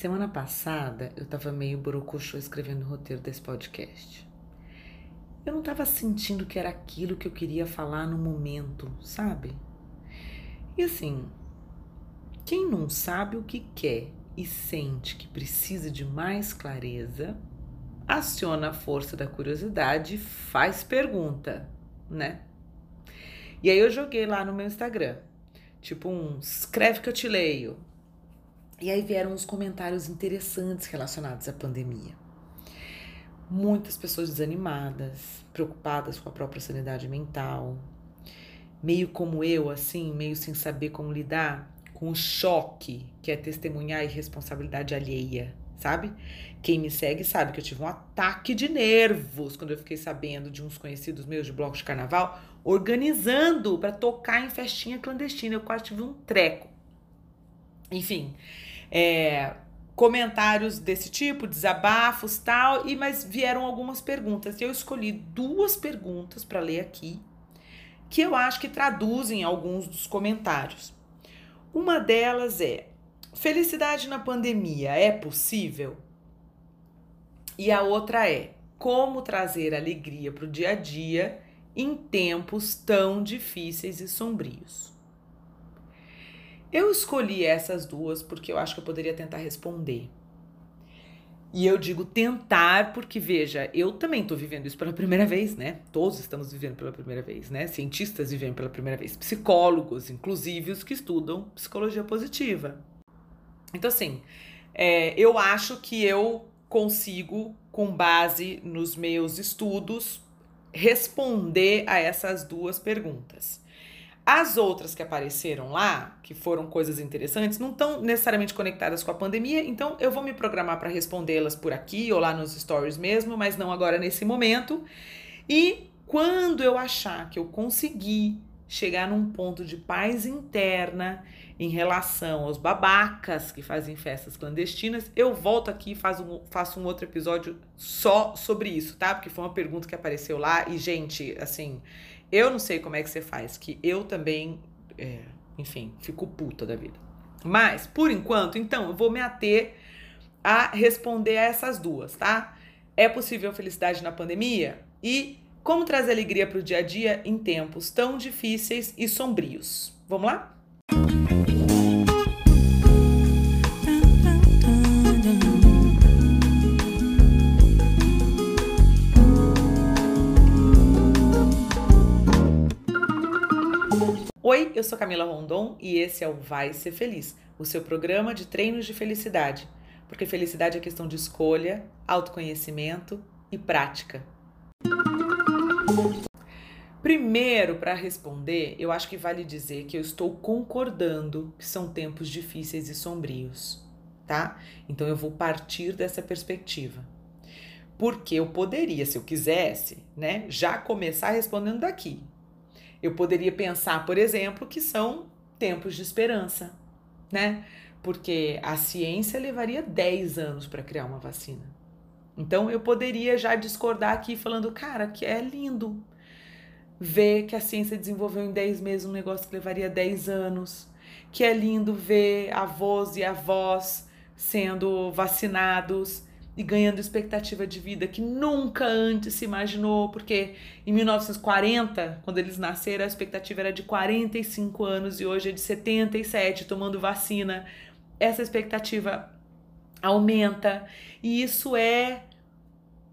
Semana passada eu tava meio borocochô escrevendo o roteiro desse podcast. Eu não tava sentindo que era aquilo que eu queria falar no momento, sabe? E assim, quem não sabe o que quer e sente que precisa de mais clareza, aciona a força da curiosidade e faz pergunta, né? E aí eu joguei lá no meu Instagram, tipo um escreve que eu te leio, e aí vieram uns comentários interessantes relacionados à pandemia. Muitas pessoas desanimadas, preocupadas com a própria sanidade mental, meio como eu, assim, meio sem saber como lidar com o choque que é testemunhar a irresponsabilidade alheia, sabe? Quem me segue sabe que eu tive um ataque de nervos quando eu fiquei sabendo de uns conhecidos meus de bloco de carnaval organizando para tocar em festinha clandestina. Eu quase tive um treco. Enfim, é, comentários desse tipo, desabafos tal, e mas vieram algumas perguntas. E eu escolhi duas perguntas para ler aqui, que eu acho que traduzem alguns dos comentários. Uma delas é: felicidade na pandemia é possível? E a outra é: como trazer alegria para o dia a dia em tempos tão difíceis e sombrios? Eu escolhi essas duas porque eu acho que eu poderia tentar responder. E eu digo tentar porque, veja, eu também estou vivendo isso pela primeira vez, né? Todos estamos vivendo pela primeira vez, né? Cientistas vivendo pela primeira vez, psicólogos, inclusive os que estudam psicologia positiva. Então, assim, é, eu acho que eu consigo, com base nos meus estudos, responder a essas duas perguntas. As outras que apareceram lá, que foram coisas interessantes, não estão necessariamente conectadas com a pandemia, então eu vou me programar para respondê-las por aqui ou lá nos stories mesmo, mas não agora nesse momento. E quando eu achar que eu consegui chegar num ponto de paz interna em relação aos babacas que fazem festas clandestinas, eu volto aqui e faço um, faço um outro episódio só sobre isso, tá? Porque foi uma pergunta que apareceu lá e, gente, assim, eu não sei como é que você faz, que eu também, é, enfim, fico puta da vida. Mas, por enquanto, então, eu vou me ater a responder a essas duas, tá? É possível felicidade na pandemia? E como trazer alegria para o dia a dia em tempos tão difíceis e sombrios? Vamos lá? Oi, eu sou Camila Rondon e esse é o Vai Ser Feliz, o seu programa de treinos de felicidade. Porque felicidade é questão de escolha, autoconhecimento e prática. Primeiro, para responder, eu acho que vale dizer que eu estou concordando que são tempos difíceis e sombrios, tá? Então eu vou partir dessa perspectiva. Porque eu poderia, se eu quisesse, né, já começar respondendo daqui. Eu poderia pensar, por exemplo, que são tempos de esperança, né? Porque a ciência levaria 10 anos para criar uma vacina. Então eu poderia já discordar aqui falando, cara, que é lindo ver que a ciência desenvolveu em 10 meses um negócio que levaria 10 anos, que é lindo ver avós e avós sendo vacinados e ganhando expectativa de vida que nunca antes se imaginou, porque em 1940, quando eles nasceram, a expectativa era de 45 anos e hoje é de 77, tomando vacina. Essa expectativa aumenta e isso é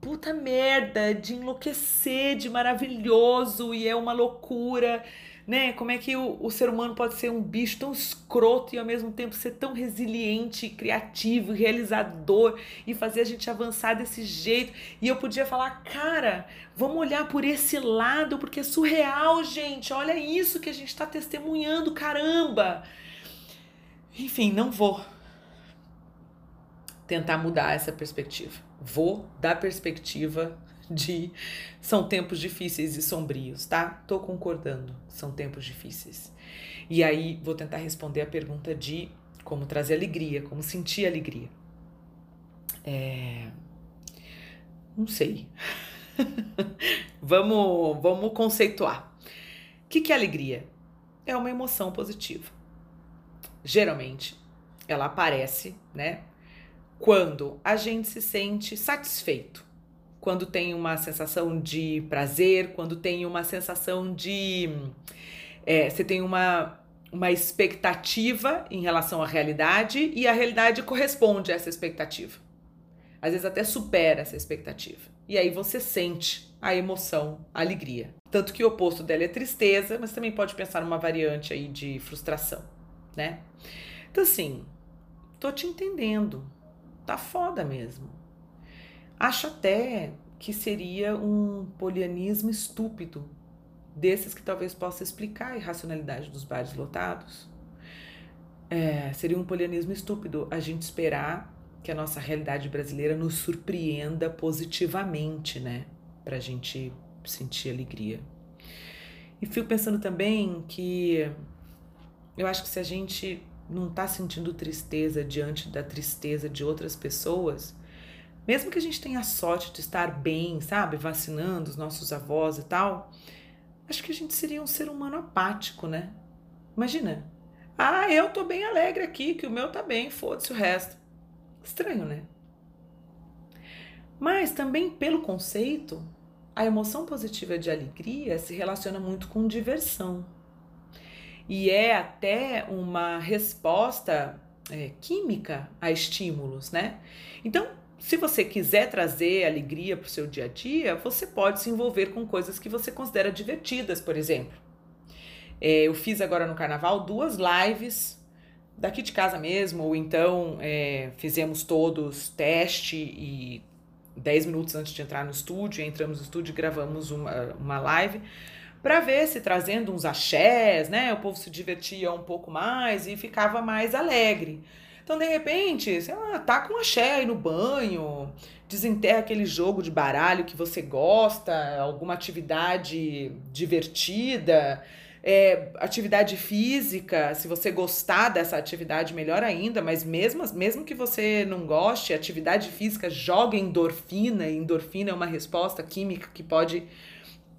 puta merda de enlouquecer, de maravilhoso e é uma loucura né? Como é que o, o ser humano pode ser um bicho tão escroto e ao mesmo tempo ser tão resiliente, criativo, realizador e fazer a gente avançar desse jeito. E eu podia falar, cara, vamos olhar por esse lado porque é surreal, gente. Olha isso que a gente está testemunhando, caramba. Enfim, não vou tentar mudar essa perspectiva. Vou dar perspectiva de são tempos difíceis e sombrios, tá? Tô concordando, são tempos difíceis. E aí vou tentar responder a pergunta de como trazer alegria, como sentir alegria. É... Não sei. vamos, vamos conceituar. O que, que é alegria? É uma emoção positiva. Geralmente, ela aparece, né? quando a gente se sente satisfeito, quando tem uma sensação de prazer, quando tem uma sensação de. É, você tem uma, uma expectativa em relação à realidade e a realidade corresponde a essa expectativa. Às vezes até supera essa expectativa. E aí você sente a emoção, a alegria. Tanto que o oposto dela é tristeza, mas também pode pensar numa variante aí de frustração, né? Então assim, tô te entendendo. Tá foda mesmo. Acho até que seria um polianismo estúpido, desses que talvez possa explicar a irracionalidade dos bares lotados. É, seria um polianismo estúpido a gente esperar que a nossa realidade brasileira nos surpreenda positivamente, né? Pra gente sentir alegria. E fico pensando também que eu acho que se a gente não está sentindo tristeza diante da tristeza de outras pessoas, mesmo que a gente tenha a sorte de estar bem, sabe, vacinando os nossos avós e tal, acho que a gente seria um ser humano apático, né? Imagina. Ah, eu tô bem alegre aqui, que o meu tá bem, foda-se o resto. Estranho, né? Mas também pelo conceito, a emoção positiva de alegria se relaciona muito com diversão. E é até uma resposta é, química a estímulos, né? Então, se você quiser trazer alegria para o seu dia a dia, você pode se envolver com coisas que você considera divertidas, por exemplo. É, eu fiz agora no carnaval duas lives daqui de casa mesmo, ou então é, fizemos todos teste e 10 minutos antes de entrar no estúdio, entramos no estúdio e gravamos uma, uma live para ver se trazendo uns axés, né, o povo se divertia um pouco mais e ficava mais alegre. Então, de repente, sei lá, tá com axé aí no banho, desenterra aquele jogo de baralho que você gosta, alguma atividade divertida, é, atividade física, se você gostar dessa atividade, melhor ainda, mas mesmo, mesmo que você não goste, atividade física joga endorfina, e endorfina é uma resposta química que pode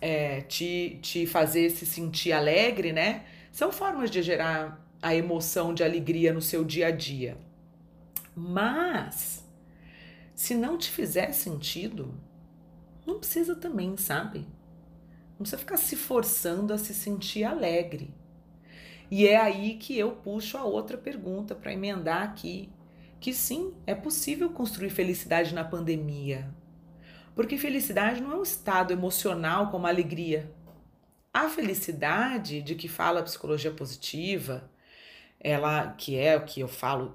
é, te, te fazer se sentir alegre, né? São formas de gerar a emoção de alegria no seu dia a dia. Mas, se não te fizer sentido, não precisa também, sabe? Não precisa ficar se forçando a se sentir alegre. E é aí que eu puxo a outra pergunta para emendar aqui, que sim, é possível construir felicidade na pandemia. Porque felicidade não é um estado emocional como alegria. A felicidade de que fala a psicologia positiva, ela que é o que eu falo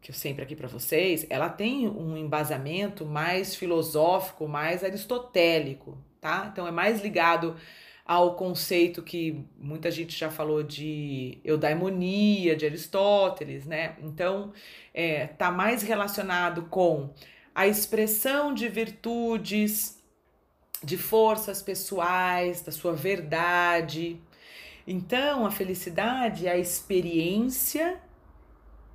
que eu sempre aqui para vocês, ela tem um embasamento mais filosófico, mais aristotélico, tá? Então é mais ligado ao conceito que muita gente já falou de eudaimonia, de Aristóteles, né? Então é, tá mais relacionado com a expressão de virtudes, de forças pessoais, da sua verdade. Então a felicidade é a experiência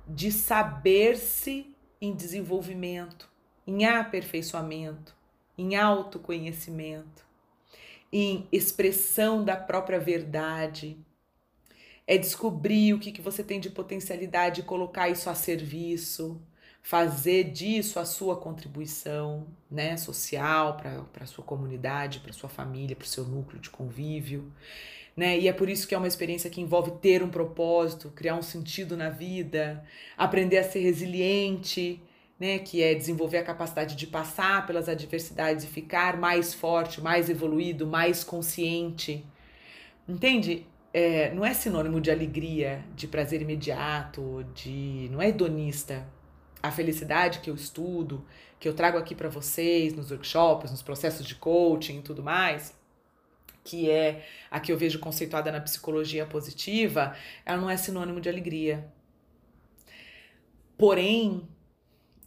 de saber-se em desenvolvimento, em aperfeiçoamento, em autoconhecimento, em expressão da própria verdade. É descobrir o que, que você tem de potencialidade e colocar isso a serviço, fazer disso a sua contribuição né, social para a sua comunidade, para sua família, para o seu núcleo de convívio né? E é por isso que é uma experiência que envolve ter um propósito, criar um sentido na vida, aprender a ser resiliente, né? Que é desenvolver a capacidade de passar pelas adversidades e ficar mais forte, mais evoluído, mais consciente. Entende? É, não é sinônimo de alegria, de prazer imediato, de não é hedonista. A felicidade que eu estudo, que eu trago aqui para vocês nos workshops, nos processos de coaching e tudo mais, que é a que eu vejo conceituada na psicologia positiva, ela não é sinônimo de alegria. Porém,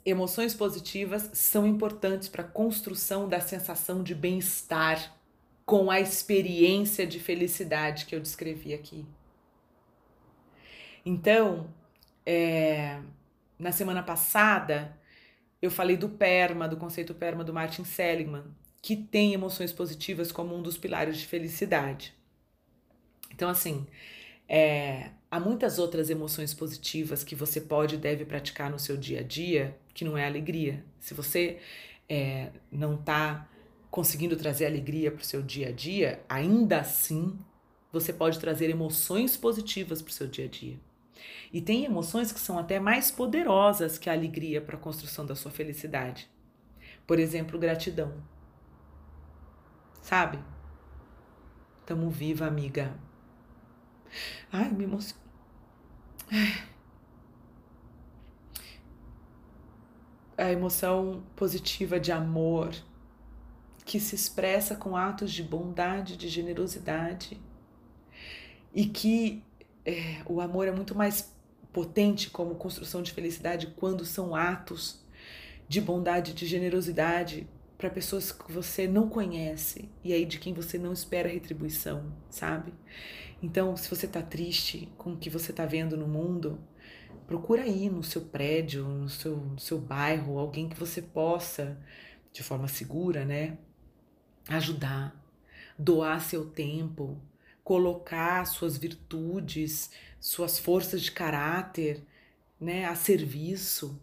emoções positivas são importantes para a construção da sensação de bem-estar com a experiência de felicidade que eu descrevi aqui. Então, é, na semana passada, eu falei do PERMA, do conceito PERMA do Martin Seligman, que tem emoções positivas como um dos pilares de felicidade. Então, assim, é, há muitas outras emoções positivas que você pode e deve praticar no seu dia a dia, que não é alegria. Se você é, não está conseguindo trazer alegria para o seu dia a dia, ainda assim você pode trazer emoções positivas para o seu dia a dia. E tem emoções que são até mais poderosas que a alegria para a construção da sua felicidade. Por exemplo, gratidão. Sabe? Tamo viva, amiga. Ai, me emociono. A emoção positiva de amor que se expressa com atos de bondade, de generosidade e que é, o amor é muito mais potente como construção de felicidade quando são atos de bondade, de generosidade para pessoas que você não conhece e aí de quem você não espera retribuição, sabe? Então, se você está triste com o que você está vendo no mundo, procura aí no seu prédio, no seu, no seu bairro, alguém que você possa, de forma segura, né, ajudar, doar seu tempo, colocar suas virtudes, suas forças de caráter, né, a serviço.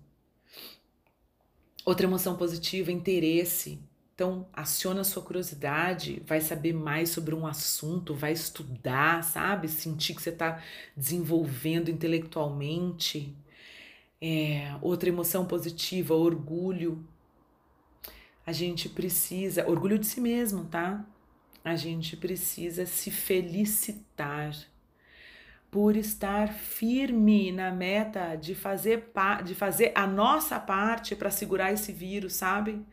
Outra emoção positiva, interesse. Então, aciona a sua curiosidade, vai saber mais sobre um assunto, vai estudar, sabe? Sentir que você está desenvolvendo intelectualmente. É, outra emoção positiva, orgulho. A gente precisa, orgulho de si mesmo, tá? A gente precisa se felicitar por estar firme na meta de fazer, de fazer a nossa parte para segurar esse vírus, sabe?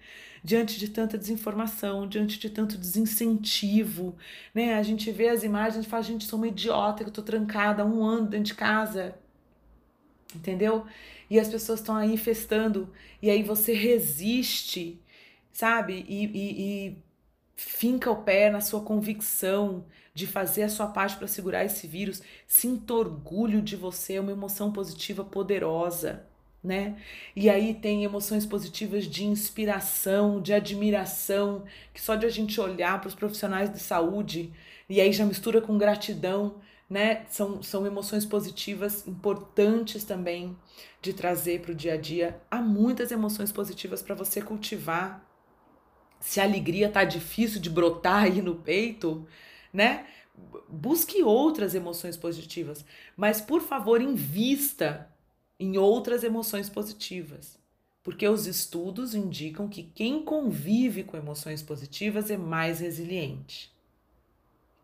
Diante de tanta desinformação, diante de tanto desincentivo, né? A gente vê as imagens e fala, gente, sou uma idiota que eu tô trancada há um ano dentro de casa, entendeu? E as pessoas estão aí festando, e aí você resiste, sabe? E, e, e finca o pé na sua convicção de fazer a sua parte para segurar esse vírus, sinta orgulho de você, é uma emoção positiva poderosa, né? E aí tem emoções positivas de inspiração, de admiração, que só de a gente olhar para os profissionais de saúde e aí já mistura com gratidão, né? São, são emoções positivas importantes também de trazer para o dia a dia. Há muitas emoções positivas para você cultivar. Se a alegria tá difícil de brotar aí no peito, né? Busque outras emoções positivas, mas por favor, invista em outras emoções positivas, porque os estudos indicam que quem convive com emoções positivas é mais resiliente.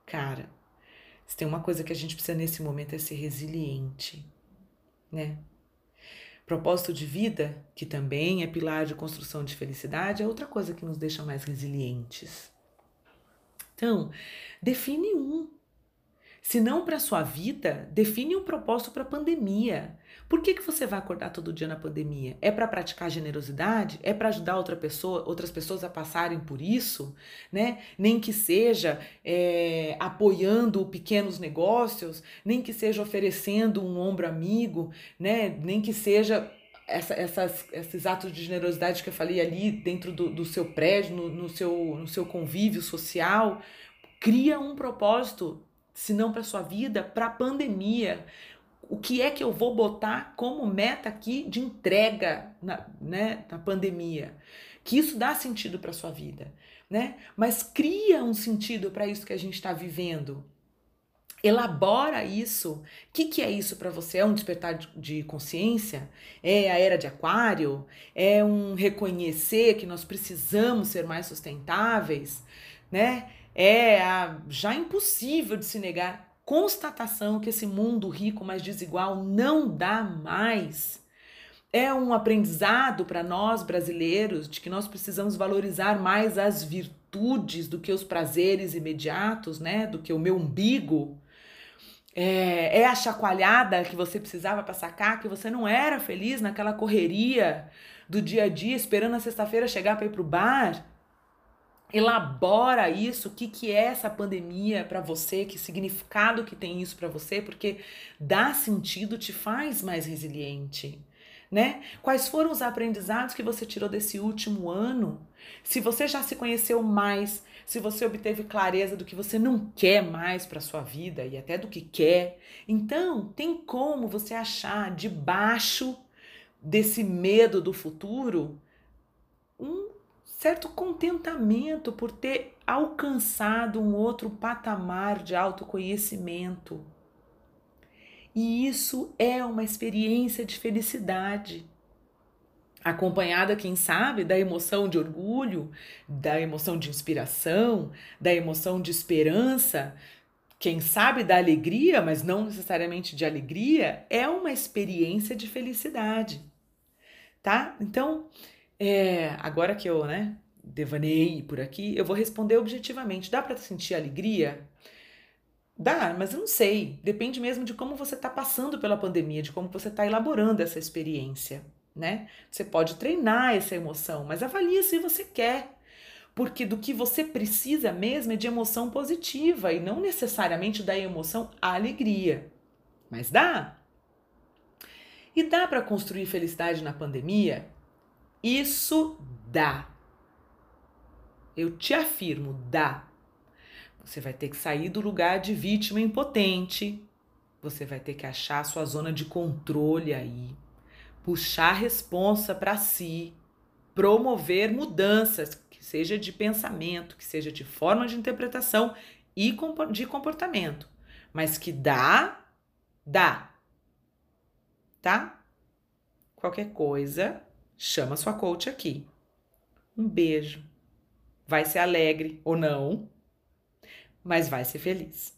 Cara, se tem uma coisa que a gente precisa nesse momento é ser resiliente, né? Propósito de vida, que também é pilar de construção de felicidade, é outra coisa que nos deixa mais resilientes. Então, define um. Se não para sua vida, define um propósito para a pandemia. Por que, que você vai acordar todo dia na pandemia? É para praticar generosidade? É para ajudar outra pessoa, outras pessoas a passarem por isso? Né? Nem que seja é, apoiando pequenos negócios, nem que seja oferecendo um ombro amigo, né? nem que seja essa, essas, esses atos de generosidade que eu falei ali dentro do, do seu prédio, no, no, seu, no seu convívio social, cria um propósito, se não para sua vida, para a pandemia. O que é que eu vou botar como meta aqui de entrega na, né, na pandemia? Que isso dá sentido para sua vida, né? Mas cria um sentido para isso que a gente está vivendo elabora isso. O que, que é isso para você? É um despertar de consciência? É a era de Aquário? É um reconhecer que nós precisamos ser mais sustentáveis? Né? É a já impossível de se negar constatação que esse mundo rico mais desigual não dá mais. É um aprendizado para nós brasileiros de que nós precisamos valorizar mais as virtudes do que os prazeres imediatos, né? Do que o meu umbigo é, é a chacoalhada que você precisava para sacar que você não era feliz naquela correria do dia a dia, esperando a sexta-feira chegar para ir para o bar. Elabora isso, o que, que é essa pandemia para você, que significado que tem isso para você, porque dá sentido, te faz mais resiliente. Né? Quais foram os aprendizados que você tirou desse último ano? Se você já se conheceu mais, se você obteve clareza do que você não quer mais para sua vida e até do que quer, então tem como você achar debaixo desse medo do futuro um certo contentamento por ter alcançado um outro patamar de autoconhecimento. E isso é uma experiência de felicidade acompanhada, quem sabe, da emoção de orgulho, da emoção de inspiração, da emoção de esperança, quem sabe da alegria, mas não necessariamente de alegria, é uma experiência de felicidade, tá? Então, é, agora que eu, né, devanei por aqui, eu vou responder objetivamente. Dá para sentir alegria? Dá, mas eu não sei. Depende mesmo de como você está passando pela pandemia, de como você está elaborando essa experiência né? Você pode treinar essa emoção, mas avalie se você quer. Porque do que você precisa mesmo é de emoção positiva e não necessariamente da emoção alegria. Mas dá. E dá para construir felicidade na pandemia? Isso dá. Eu te afirmo, dá. Você vai ter que sair do lugar de vítima impotente. Você vai ter que achar a sua zona de controle aí puxar responsa para si, promover mudanças, que seja de pensamento, que seja de forma de interpretação e de comportamento, mas que dá, dá. Tá? Qualquer coisa, chama sua coach aqui. Um beijo. Vai ser alegre ou não, mas vai ser feliz.